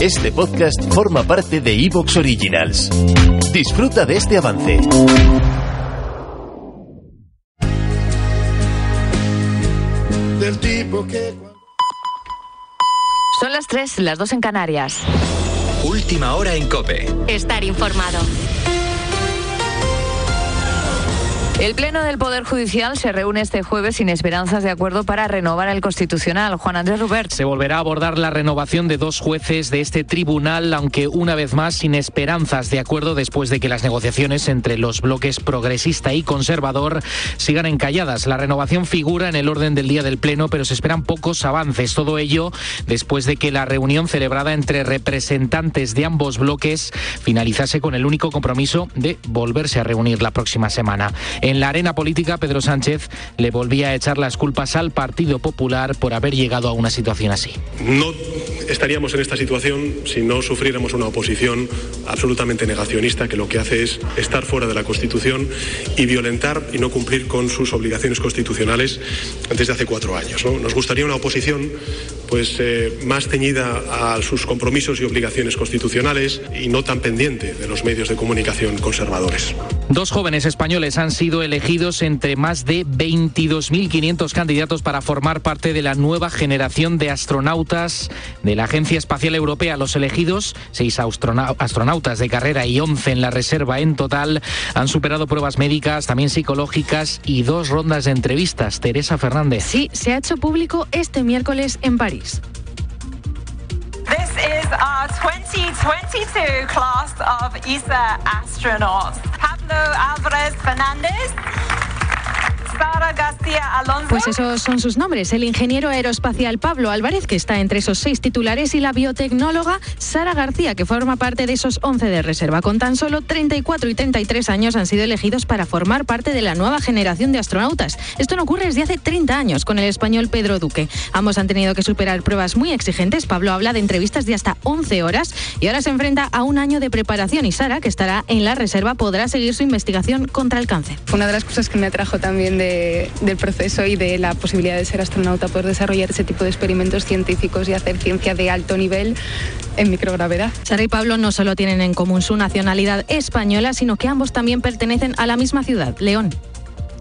Este podcast forma parte de Evox Originals. Disfruta de este avance. Del tipo que... Son las 3, las 2 en Canarias. Última hora en Cope. Estar informado. El Pleno del Poder Judicial se reúne este jueves sin esperanzas de acuerdo para renovar el Constitucional. Juan Andrés Rubert. Se volverá a abordar la renovación de dos jueces de este tribunal, aunque una vez más sin esperanzas de acuerdo después de que las negociaciones entre los bloques progresista y conservador sigan encalladas. La renovación figura en el orden del día del Pleno, pero se esperan pocos avances. Todo ello después de que la reunión celebrada entre representantes de ambos bloques finalizase con el único compromiso de volverse a reunir la próxima semana. La arena política, Pedro Sánchez le volvía a echar las culpas al Partido Popular por haber llegado a una situación así. No estaríamos en esta situación si no sufriéramos una oposición absolutamente negacionista que lo que hace es estar fuera de la Constitución y violentar y no cumplir con sus obligaciones constitucionales desde hace cuatro años. ¿no? Nos gustaría una oposición pues eh, más ceñida a sus compromisos y obligaciones constitucionales y no tan pendiente de los medios de comunicación conservadores. Dos jóvenes españoles han sido elegidos entre más de 22.500 candidatos para formar parte de la nueva generación de astronautas de la Agencia Espacial Europea. Los elegidos, seis astronautas de carrera y 11 en la reserva en total, han superado pruebas médicas, también psicológicas y dos rondas de entrevistas. Teresa Fernández. Sí, se ha hecho público este miércoles en París. This is our 2022 class of ESA astronauts. Pablo Álvarez Fernández. Sara García Alonso. Pues esos son sus nombres. El ingeniero aeroespacial Pablo Álvarez, que está entre esos seis titulares, y la biotecnóloga Sara García, que forma parte de esos 11 de reserva. Con tan solo 34 y 33 años han sido elegidos para formar parte de la nueva generación de astronautas. Esto no ocurre desde hace 30 años con el español Pedro Duque. Ambos han tenido que superar pruebas muy exigentes. Pablo habla de entrevistas de hasta 11 horas y ahora se enfrenta a un año de preparación. Y Sara, que estará en la reserva, podrá seguir su investigación contra el cáncer. Una de las cosas que me atrajo también de del proceso y de la posibilidad de ser astronauta, poder desarrollar ese tipo de experimentos científicos y hacer ciencia de alto nivel en microgravedad. Sara y Pablo no solo tienen en común su nacionalidad española, sino que ambos también pertenecen a la misma ciudad, León.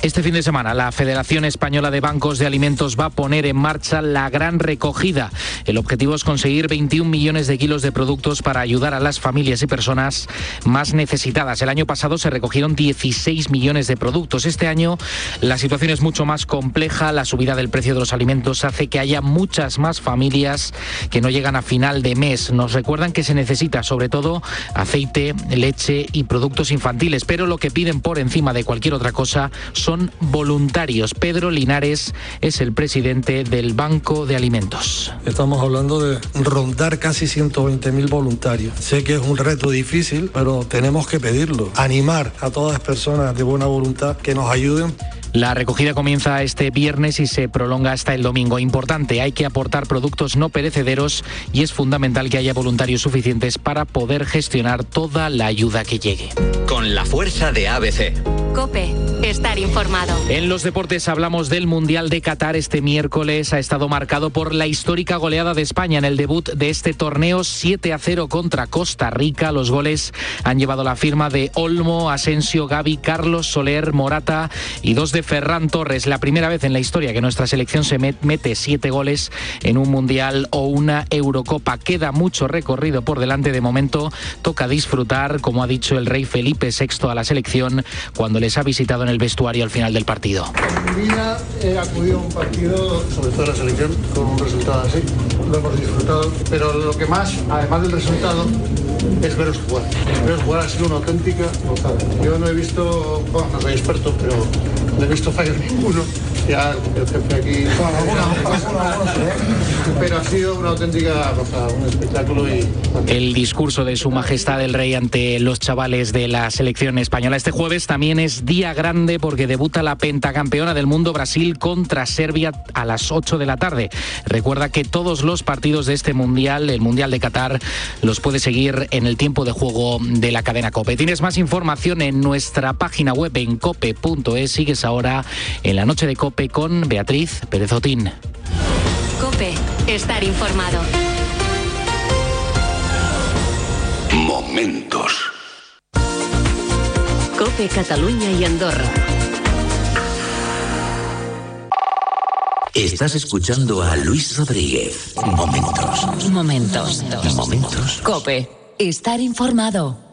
Este fin de semana, la Federación Española de Bancos de Alimentos va a poner en marcha la gran recogida. El objetivo es conseguir 21 millones de kilos de productos para ayudar a las familias y personas más necesitadas. El año pasado se recogieron 16 millones de productos. Este año la situación es mucho más compleja. La subida del precio de los alimentos hace que haya muchas más familias que no llegan a final de mes. Nos recuerdan que se necesita sobre todo aceite, leche y productos infantiles, pero lo que piden por encima de cualquier otra cosa son voluntarios. Pedro Linares es el presidente del Banco de Alimentos. Estamos hablando de rondar casi 120.000 voluntarios. Sé que es un reto difícil, pero tenemos que pedirlo. Animar a todas las personas de buena voluntad que nos ayuden. La recogida comienza este viernes y se prolonga hasta el domingo. Importante, hay que aportar productos no perecederos y es fundamental que haya voluntarios suficientes para poder gestionar toda la ayuda que llegue. Con la fuerza de ABC. Cope, estar informado. En los deportes hablamos del Mundial de Qatar. Este miércoles ha estado marcado por la histórica goleada de España en el debut de este torneo 7 a 0 contra Costa Rica. Los goles han llevado la firma de Olmo, Asensio, Gaby, Carlos Soler, Morata y dos de Ferran Torres. La primera vez en la historia que nuestra selección se mete siete goles en un Mundial o una Eurocopa. Queda mucho recorrido por delante de momento. Toca disfrutar, como ha dicho el rey Felipe VI a la selección cuando les ha visitado en el vestuario al final del partido. En mi vida he acudido a un partido, sobre todo la selección, con un resultado así. Lo hemos disfrutado, pero lo que más, además del resultado, es veros jugar. Veros jugar ha sido una auténtica gozada. Yo no he visto, bueno, no soy experto, pero no he visto fallos ninguno. Ya el jefe aquí. Pero ha sido una auténtica cosa, un espectáculo y. El discurso de Su Majestad el Rey ante los chavales de la selección española. Este jueves también es día grande porque debuta la pentacampeona del mundo Brasil contra Serbia a las 8 de la tarde. Recuerda que todos los partidos de este mundial, el Mundial de Qatar, los puedes seguir en el tiempo de juego de la cadena Cope. Tienes más información en nuestra página web en cope.es. Sigues ahora en la noche de Cope con Beatriz Pérez Otín. Cope, estar informado. Momentos. Cope Cataluña y Andorra. Estás escuchando a Luis Rodríguez. Momentos. Momentos. Momentos. Cope, estar informado.